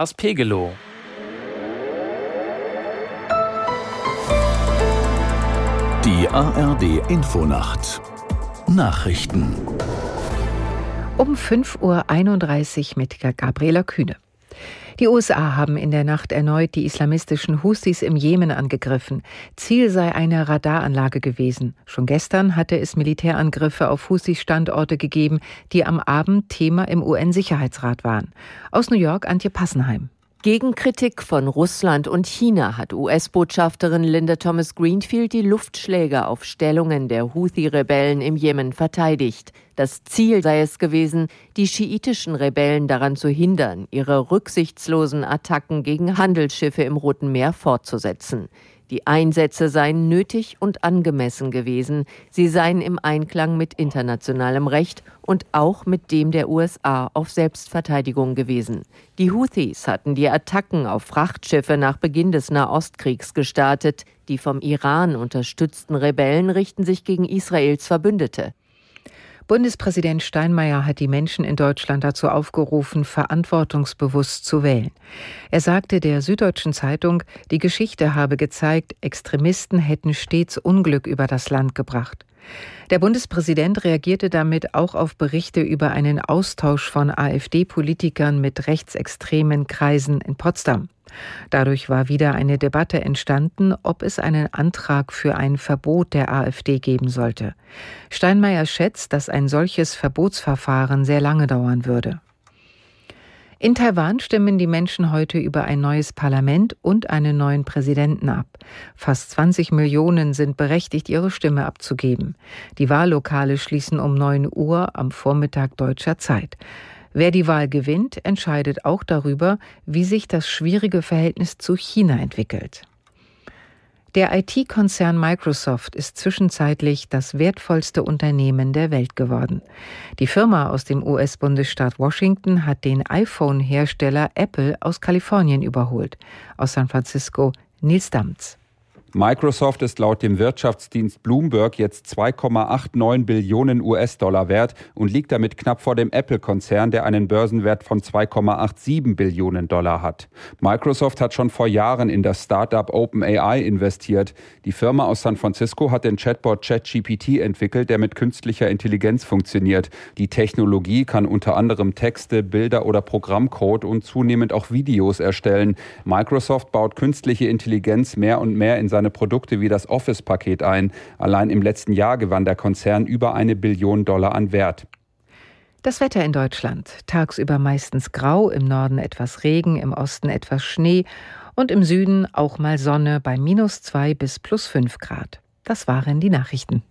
aus Pegelow. Die ARD Infonacht Nachrichten um 5.31 Uhr mit Gabriela Kühne. Die USA haben in der Nacht erneut die islamistischen Houthis im Jemen angegriffen. Ziel sei eine Radaranlage gewesen. Schon gestern hatte es Militärangriffe auf Houthis-Standorte gegeben, die am Abend Thema im UN-Sicherheitsrat waren. Aus New York Antje Passenheim. Gegen Kritik von Russland und China hat US-Botschafterin Linda Thomas Greenfield die Luftschläge auf Stellungen der Houthi-Rebellen im Jemen verteidigt. Das Ziel sei es gewesen, die schiitischen Rebellen daran zu hindern, ihre rücksichtslosen Attacken gegen Handelsschiffe im Roten Meer fortzusetzen. Die Einsätze seien nötig und angemessen gewesen. Sie seien im Einklang mit internationalem Recht und auch mit dem der USA auf Selbstverteidigung gewesen. Die Houthis hatten die Attacken auf Frachtschiffe nach Beginn des Nahostkriegs gestartet. Die vom Iran unterstützten Rebellen richten sich gegen Israels Verbündete. Bundespräsident Steinmeier hat die Menschen in Deutschland dazu aufgerufen, verantwortungsbewusst zu wählen. Er sagte der Süddeutschen Zeitung, die Geschichte habe gezeigt, Extremisten hätten stets Unglück über das Land gebracht. Der Bundespräsident reagierte damit auch auf Berichte über einen Austausch von AfD-Politikern mit rechtsextremen Kreisen in Potsdam. Dadurch war wieder eine Debatte entstanden, ob es einen Antrag für ein Verbot der AfD geben sollte. Steinmeier schätzt, dass ein solches Verbotsverfahren sehr lange dauern würde. In Taiwan stimmen die Menschen heute über ein neues Parlament und einen neuen Präsidenten ab. Fast 20 Millionen sind berechtigt, ihre Stimme abzugeben. Die Wahllokale schließen um 9 Uhr am Vormittag deutscher Zeit. Wer die Wahl gewinnt, entscheidet auch darüber, wie sich das schwierige Verhältnis zu China entwickelt. Der IT-Konzern Microsoft ist zwischenzeitlich das wertvollste Unternehmen der Welt geworden. Die Firma aus dem US-Bundesstaat Washington hat den iPhone-Hersteller Apple aus Kalifornien überholt. Aus San Francisco Nils Damz. Microsoft ist laut dem Wirtschaftsdienst Bloomberg jetzt 2,89 Billionen US-Dollar wert und liegt damit knapp vor dem Apple-Konzern, der einen Börsenwert von 2,87 Billionen Dollar hat. Microsoft hat schon vor Jahren in das Startup OpenAI investiert. Die Firma aus San Francisco hat den Chatbot ChatGPT entwickelt, der mit künstlicher Intelligenz funktioniert. Die Technologie kann unter anderem Texte, Bilder oder Programmcode und zunehmend auch Videos erstellen. Microsoft baut künstliche Intelligenz mehr und mehr in seine Produkte wie das Office-Paket ein. Allein im letzten Jahr gewann der Konzern über eine Billion Dollar an Wert. Das Wetter in Deutschland. Tagsüber meistens grau, im Norden etwas Regen, im Osten etwas Schnee und im Süden auch mal Sonne bei minus zwei bis plus fünf Grad. Das waren die Nachrichten.